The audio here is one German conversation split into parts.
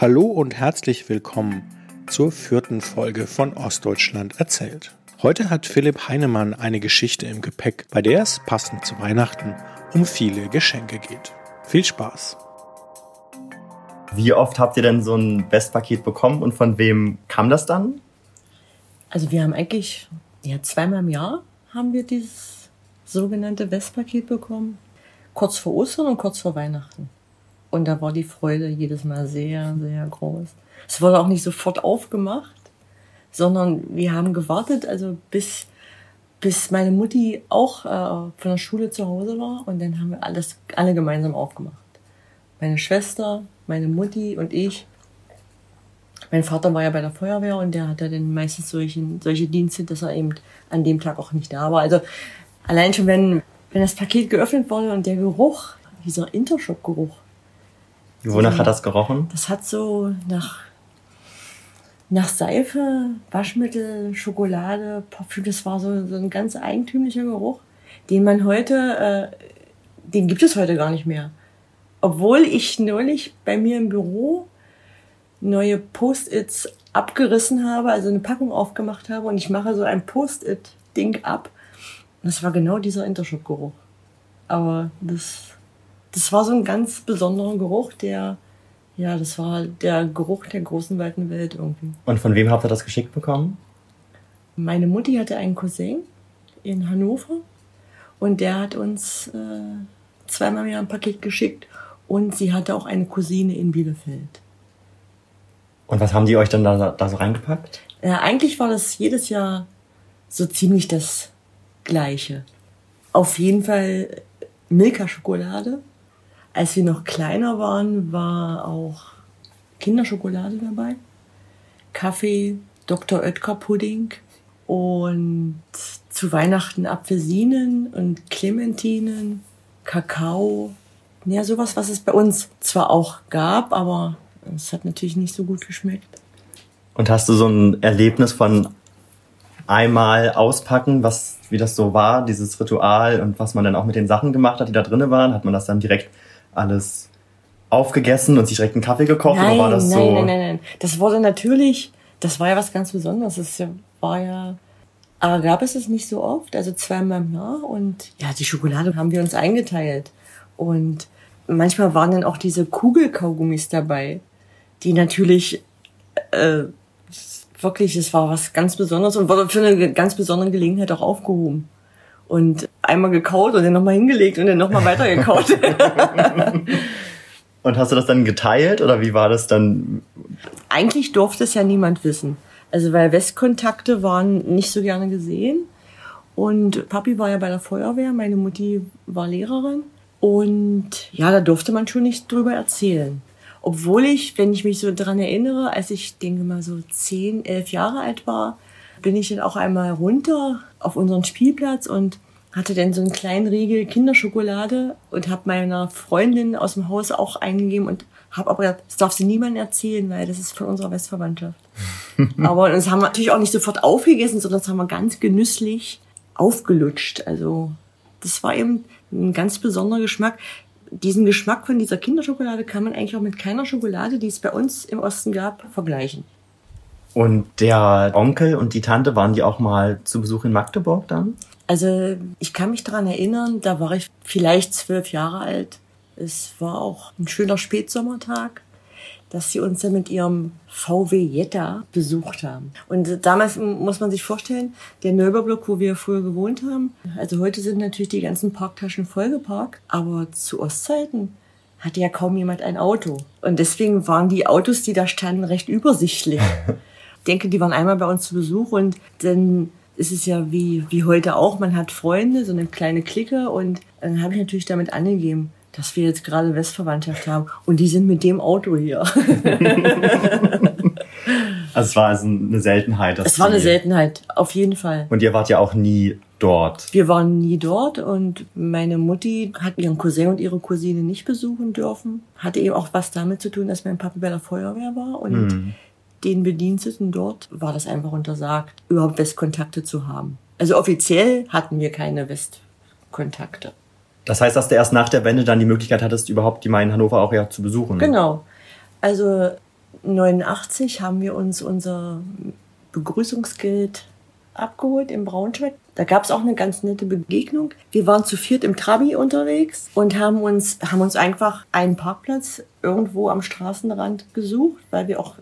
Hallo und herzlich willkommen zur vierten Folge von Ostdeutschland erzählt. Heute hat Philipp Heinemann eine Geschichte im Gepäck, bei der es passend zu Weihnachten um viele Geschenke geht. Viel Spaß! Wie oft habt ihr denn so ein Westpaket bekommen und von wem kam das dann? Also wir haben eigentlich ja, zweimal im Jahr haben wir dieses sogenannte Westpaket bekommen. Kurz vor Ostern und kurz vor Weihnachten. Und da war die Freude jedes Mal sehr, sehr groß. Es wurde auch nicht sofort aufgemacht, sondern wir haben gewartet, also bis, bis meine Mutti auch äh, von der Schule zu Hause war und dann haben wir alles alle gemeinsam aufgemacht. Meine Schwester, meine Mutti und ich. Mein Vater war ja bei der Feuerwehr und der hatte dann meistens solchen, solche Dienste, dass er eben an dem Tag auch nicht da war. Also allein schon, wenn, wenn das Paket geöffnet wurde und der Geruch, dieser Intershop-Geruch, Wonach so, hat das gerochen? Das hat so nach, nach Seife, Waschmittel, Schokolade, Parfüm. Das war so, so ein ganz eigentümlicher Geruch, den man heute, äh, den gibt es heute gar nicht mehr. Obwohl ich neulich bei mir im Büro neue Post-its abgerissen habe, also eine Packung aufgemacht habe und ich mache so ein Post-it-Ding ab. Das war genau dieser Intershop-Geruch. Aber das das war so ein ganz besonderer Geruch, der, ja, das war der Geruch der großen, weiten Welt irgendwie. Und von wem habt ihr das geschickt bekommen? Meine Mutti hatte einen Cousin in Hannover und der hat uns äh, zweimal im Jahr ein Paket geschickt und sie hatte auch eine Cousine in Bielefeld. Und was haben die euch dann da, da so reingepackt? Ja, eigentlich war das jedes Jahr so ziemlich das Gleiche. Auf jeden Fall Milka-Schokolade als wir noch kleiner waren, war auch Kinderschokolade dabei, Kaffee, Dr. Oetker Pudding und zu Weihnachten Apfelsinen und Clementinen, Kakao. Ja, sowas, was es bei uns zwar auch gab, aber es hat natürlich nicht so gut geschmeckt. Und hast du so ein Erlebnis von einmal auspacken, was, wie das so war, dieses Ritual und was man dann auch mit den Sachen gemacht hat, die da drinnen waren? Hat man das dann direkt alles aufgegessen und sich direkt einen Kaffee gekocht? Nein, oder war das nein, so? nein, nein, nein. Das wurde natürlich, das war ja was ganz Besonderes. Das war ja, aber gab es es nicht so oft, also zweimal im Jahr. Und ja, die Schokolade haben wir uns eingeteilt. Und manchmal waren dann auch diese Kugelkaugummis dabei, die natürlich äh, wirklich, es war was ganz Besonderes und wurde für eine ganz besondere Gelegenheit auch aufgehoben und einmal gekaut und dann nochmal hingelegt und dann nochmal weiter gekaut. und hast du das dann geteilt oder wie war das dann? Eigentlich durfte es ja niemand wissen. Also weil Westkontakte waren nicht so gerne gesehen. Und Papi war ja bei der Feuerwehr, meine Mutti war Lehrerin. Und ja, da durfte man schon nicht drüber erzählen. Obwohl ich, wenn ich mich so dran erinnere, als ich denke mal so zehn, elf Jahre alt war, bin ich dann auch einmal runter auf unseren Spielplatz und hatte dann so einen kleinen Riegel Kinderschokolade und habe meiner Freundin aus dem Haus auch eingegeben und habe aber gesagt, das darf sie niemandem erzählen, weil das ist von unserer Westverwandtschaft. aber das haben wir natürlich auch nicht sofort aufgegessen, sondern das haben wir ganz genüsslich aufgelutscht. Also das war eben ein ganz besonderer Geschmack. Diesen Geschmack von dieser Kinderschokolade kann man eigentlich auch mit keiner Schokolade, die es bei uns im Osten gab, vergleichen. Und der Onkel und die Tante, waren die auch mal zu Besuch in Magdeburg dann? Also ich kann mich daran erinnern, da war ich vielleicht zwölf Jahre alt. Es war auch ein schöner Spätsommertag, dass sie uns dann mit ihrem VW Jetta besucht haben. Und damals muss man sich vorstellen, der Neubau-Block, wo wir früher gewohnt haben, also heute sind natürlich die ganzen Parktaschen vollgeparkt, aber zu Ostzeiten hatte ja kaum jemand ein Auto. Und deswegen waren die Autos, die da standen, recht übersichtlich. ich denke, die waren einmal bei uns zu Besuch und dann ist es ja wie, wie heute auch, man hat Freunde, so eine kleine Clique und dann habe ich natürlich damit angegeben, dass wir jetzt gerade Westverwandtschaft haben und die sind mit dem Auto hier. also es war also eine Seltenheit. es war eine Seltenheit, auf jeden Fall. Und ihr wart ja auch nie dort. Wir waren nie dort und meine Mutti hat ihren Cousin und ihre Cousine nicht besuchen dürfen. Hatte eben auch was damit zu tun, dass mein Papa bei der Feuerwehr war und hm den Bediensteten dort war das einfach untersagt, überhaupt Westkontakte zu haben. Also offiziell hatten wir keine Westkontakte. Das heißt, dass du erst nach der Wende dann die Möglichkeit hattest, überhaupt die Main Hannover auch ja zu besuchen. Genau. Also 89 haben wir uns unser Begrüßungsgeld abgeholt in Braunschweig. Da gab es auch eine ganz nette Begegnung. Wir waren zu viert im Trabi unterwegs und haben uns, haben uns einfach einen Parkplatz irgendwo am Straßenrand gesucht, weil wir auch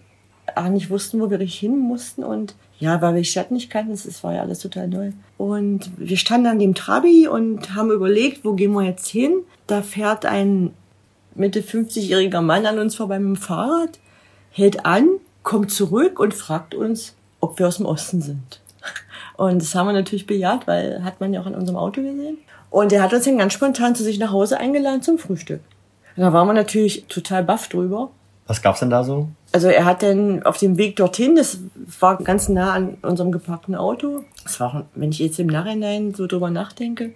auch nicht wussten, wo wir hin mussten und ja, weil wir die Stadt nicht kannten, es war ja alles total neu. Und wir standen an dem Trabi und haben überlegt, wo gehen wir jetzt hin? Da fährt ein Mitte 50-jähriger Mann an uns vorbei mit dem Fahrrad, hält an, kommt zurück und fragt uns, ob wir aus dem Osten sind. Und das haben wir natürlich bejaht, weil hat man ja auch an unserem Auto gesehen. Und er hat uns dann ganz spontan zu sich nach Hause eingeladen zum Frühstück. Und da waren wir natürlich total baff drüber. Was gab's denn da so? Also er hat dann auf dem Weg dorthin, das war ganz nah an unserem geparkten Auto. Das war, wenn ich jetzt im Nachhinein so drüber nachdenke,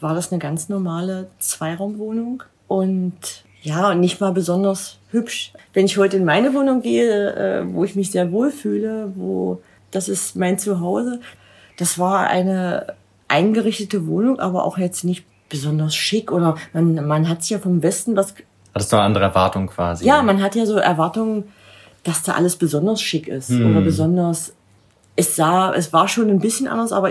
war das eine ganz normale Zweiraumwohnung und ja, und nicht mal besonders hübsch. Wenn ich heute in meine Wohnung gehe, äh, wo ich mich sehr wohl fühle, wo das ist mein Zuhause, das war eine eingerichtete Wohnung, aber auch jetzt nicht besonders schick oder man, man hat sich ja vom Westen was Hattest du eine andere Erwartung quasi? Ja, man hat ja so Erwartungen, dass da alles besonders schick ist Hm. oder besonders. Es sah, es war schon ein bisschen anders, aber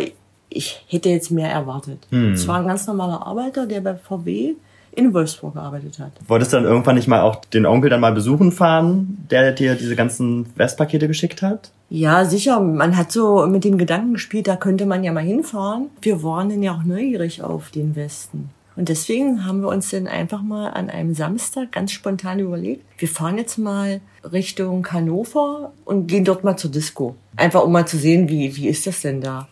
ich hätte jetzt mehr erwartet. Hm. Es war ein ganz normaler Arbeiter, der bei VW in Wolfsburg gearbeitet hat. Wolltest du dann irgendwann nicht mal auch den Onkel dann mal besuchen fahren, der dir diese ganzen Westpakete geschickt hat? Ja, sicher. Man hat so mit dem Gedanken gespielt, da könnte man ja mal hinfahren. Wir waren dann ja auch neugierig auf den Westen. Und deswegen haben wir uns dann einfach mal an einem Samstag ganz spontan überlegt, wir fahren jetzt mal Richtung Hannover und gehen dort mal zur Disco. Einfach um mal zu sehen, wie, wie ist das denn da?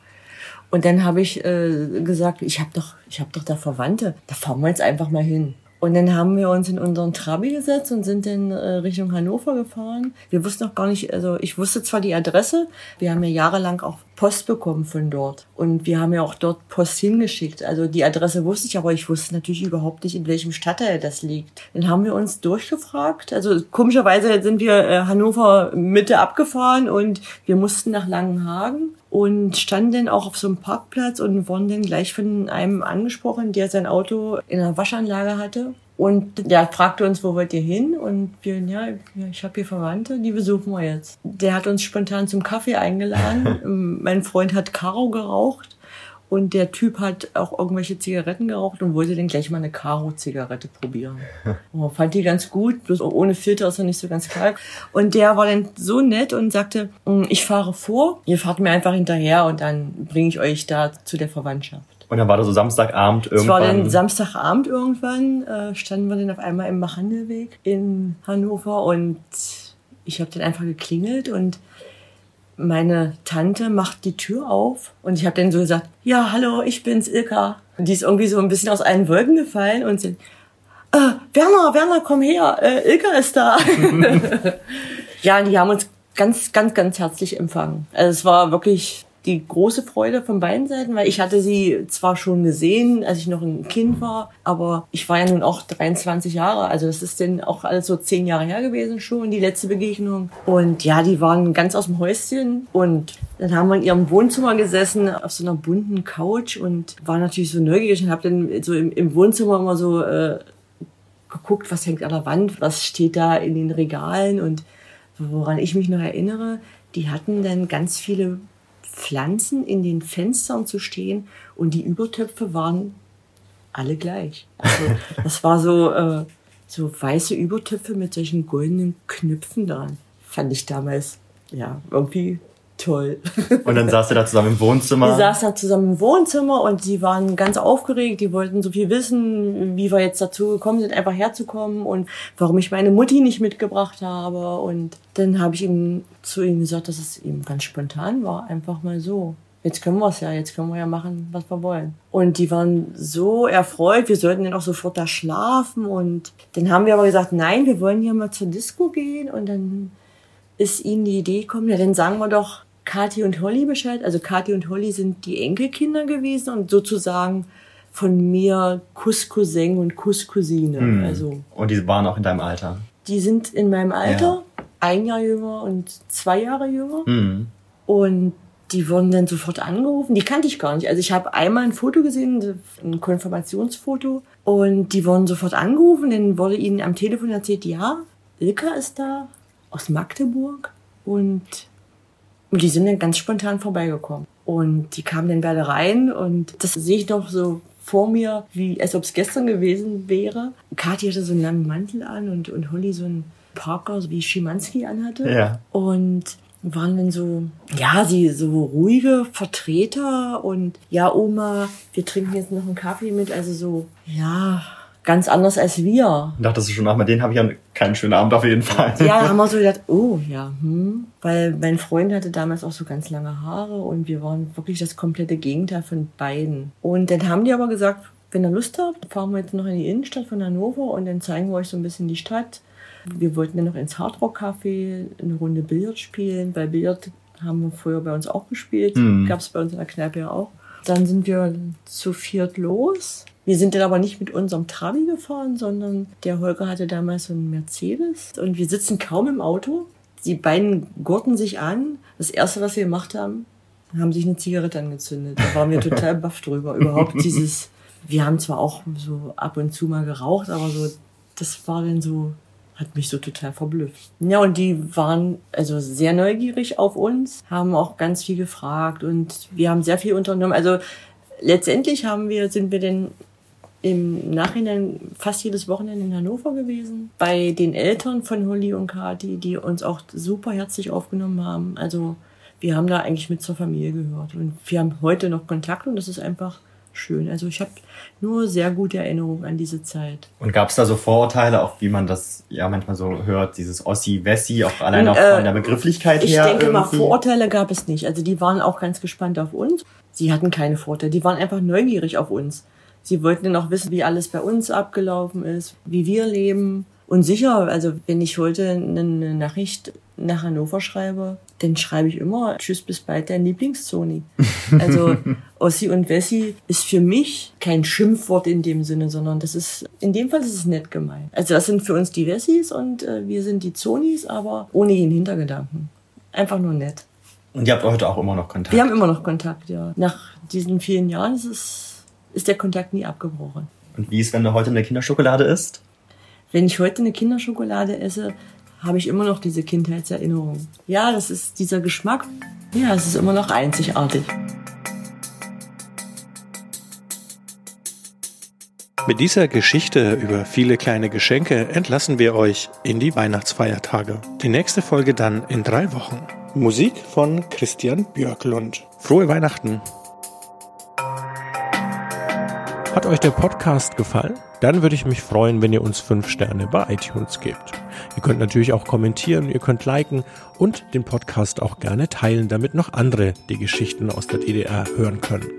Und dann habe ich äh, gesagt, ich habe doch, ich habe doch da Verwandte, da fahren wir jetzt einfach mal hin. Und dann haben wir uns in unseren Trabi gesetzt und sind dann äh, Richtung Hannover gefahren. Wir wussten noch gar nicht, also ich wusste zwar die Adresse, wir haben ja jahrelang auch Post bekommen von dort. Und wir haben ja auch dort Post hingeschickt. Also die Adresse wusste ich, aber ich wusste natürlich überhaupt nicht, in welchem Stadtteil das liegt. Dann haben wir uns durchgefragt. Also komischerweise sind wir äh, Hannover Mitte abgefahren und wir mussten nach Langenhagen und standen dann auch auf so einem Parkplatz und wurden dann gleich von einem angesprochen, der sein Auto in einer Waschanlage hatte. Und der fragte uns, wo wollt ihr hin? Und wir, ja, ich habe hier Verwandte, die besuchen wir jetzt. Der hat uns spontan zum Kaffee eingeladen. Mein Freund hat Karo geraucht und der Typ hat auch irgendwelche Zigaretten geraucht und wollte dann gleich mal eine Karo-Zigarette probieren. Oh, fand die ganz gut, bloß ohne Filter ist er nicht so ganz klar. Und der war dann so nett und sagte, "Mm, ich fahre vor, ihr fahrt mir einfach hinterher und dann bringe ich euch da zu der Verwandtschaft. Und dann war das so Samstagabend Es war irgendwann. dann Samstagabend irgendwann, äh, standen wir dann auf einmal im Machandelweg in Hannover und ich habe dann einfach geklingelt und meine Tante macht die Tür auf und ich habe dann so gesagt, ja, hallo, ich bin's, Ilka. Und die ist irgendwie so ein bisschen aus allen Wolken gefallen und sie, äh, Werner, Werner, komm her, äh, Ilka ist da. ja, und die haben uns ganz, ganz, ganz herzlich empfangen. Also es war wirklich die große Freude von beiden Seiten, weil ich hatte sie zwar schon gesehen, als ich noch ein Kind war, aber ich war ja nun auch 23 Jahre, also das ist dann auch alles so zehn Jahre her gewesen schon, die letzte Begegnung. Und ja, die waren ganz aus dem Häuschen und dann haben wir in ihrem Wohnzimmer gesessen, auf so einer bunten Couch und war natürlich so neugierig und habe dann so im, im Wohnzimmer immer so äh, geguckt, was hängt an der Wand, was steht da in den Regalen und woran ich mich noch erinnere, die hatten dann ganz viele Pflanzen in den Fenstern zu stehen und die Übertöpfe waren alle gleich. Also das war so, äh, so weiße Übertöpfe mit solchen goldenen Knöpfen dran. Fand ich damals, ja, irgendwie toll. Und dann saß ihr da zusammen im Wohnzimmer. Wir saßen da zusammen im Wohnzimmer und die waren ganz aufgeregt. Die wollten so viel wissen, wie wir jetzt dazu gekommen sind, einfach herzukommen und warum ich meine Mutti nicht mitgebracht habe. Und dann habe ich ihm zu ihm gesagt, dass es ihm ganz spontan war, einfach mal so. Jetzt können wir es ja, jetzt können wir ja machen, was wir wollen. Und die waren so erfreut, wir sollten dann auch sofort da schlafen. Und dann haben wir aber gesagt, nein, wir wollen hier mal zur Disco gehen. Und dann ist ihnen die Idee gekommen, ja, dann sagen wir doch Kathi und Holly Bescheid. Also Kathi und Holly sind die Enkelkinder gewesen und sozusagen von mir Kusscousin und Kusscousine. Hm. Also Und die waren auch in deinem Alter. die sind in meinem Alter, ein Jahr jünger und zwei Jahre jünger. Hm. Und die wurden dann sofort angerufen. Die kannte ich gar nicht. Also ich habe einmal ein Foto gesehen, ein Konfirmationsfoto. Und die wurden sofort angerufen. Dann wurde ihnen am Telefon erzählt, ja, Ilka ist da. aus Magdeburg und, und die sind dann ganz spontan vorbeigekommen. Und die kamen dann beide rein und das sehe ich noch so vor mir, wie als ob es gestern gewesen wäre. Kathi hatte so einen langen Mantel an und, und Holly so einen Parker, so wie Schimanski anhatte. Ja. Und waren dann so, ja, sie so ruhige Vertreter und ja, Oma, wir trinken jetzt noch einen Kaffee mit, also so, ja, ganz anders als wir. Dachtest du schon, ach, mit denen habe ich ja keinen schönen Abend auf jeden Fall. Ja, haben wir so gedacht, oh ja, hm. Weil mein Freund hatte damals auch so ganz lange Haare und wir waren wirklich das komplette Gegenteil von beiden. Und dann haben die aber gesagt, wenn ihr Lust habt, fahren wir jetzt noch in die Innenstadt von Hannover und dann zeigen wir euch so ein bisschen die Stadt. Wir wollten dann noch ins Hardrock Café eine Runde Billard spielen, weil Billard haben wir früher bei uns auch gespielt. Mhm. Gab es bei uns in der Kneipe ja auch. Dann sind wir zu viert los. Wir sind dann aber nicht mit unserem Trabi gefahren, sondern der Holger hatte damals so einen Mercedes und wir sitzen kaum im Auto. Die beiden gurten sich an. Das erste, was wir gemacht haben, haben sich eine Zigarette angezündet. Da waren wir total baff drüber. Überhaupt dieses, wir haben zwar auch so ab und zu mal geraucht, aber so, das war dann so, hat mich so total verblüfft. Ja, und die waren also sehr neugierig auf uns, haben auch ganz viel gefragt und wir haben sehr viel unternommen. Also letztendlich haben wir, sind wir denn im Nachhinein fast jedes Wochenende in Hannover gewesen. Bei den Eltern von Holly und Kati, die uns auch super herzlich aufgenommen haben. Also wir haben da eigentlich mit zur Familie gehört. Und wir haben heute noch Kontakt und das ist einfach schön. Also ich habe nur sehr gute Erinnerungen an diese Zeit. Und gab es da so Vorurteile, auch wie man das ja manchmal so hört, dieses Ossi-Wessi, auch allein auch Äh, von der Begrifflichkeit Ich her? denke mal, irgendwie? Vorurteile gab es nicht. Also die waren auch ganz gespannt auf uns. Sie hatten keine Vorurteile, die waren einfach neugierig auf uns. Sie wollten dann auch wissen, wie alles bei uns abgelaufen ist, wie wir leben. Und sicher, also wenn ich heute eine Nachricht nach Hannover schreibe, dann schreibe ich immer Tschüss, bis bald, dein Lieblingszoni. Also Ossi und Wessi ist für mich kein Schimpfwort in dem Sinne, sondern das ist, in dem Fall ist es nett gemeint. Also das sind für uns die Wessis und äh, wir sind die Zonis, aber ohne jeden Hintergedanken. Einfach nur nett. Und ihr habt heute auch immer noch Kontakt. Wir haben immer noch Kontakt, ja. Nach diesen vielen Jahren ist es, ist der Kontakt nie abgebrochen. Und wie ist, wenn du heute eine Kinderschokolade isst? Wenn ich heute eine Kinderschokolade esse, habe ich immer noch diese Kindheitserinnerung. Ja, das ist dieser Geschmack. Ja, es ist immer noch einzigartig. Mit dieser Geschichte über viele kleine Geschenke entlassen wir euch in die Weihnachtsfeiertage. Die nächste Folge dann in drei Wochen. Musik von Christian Björklund. Frohe Weihnachten! Hat euch der Podcast gefallen? Dann würde ich mich freuen, wenn ihr uns fünf Sterne bei iTunes gebt. Ihr könnt natürlich auch kommentieren, ihr könnt liken und den Podcast auch gerne teilen, damit noch andere die Geschichten aus der DDR hören können.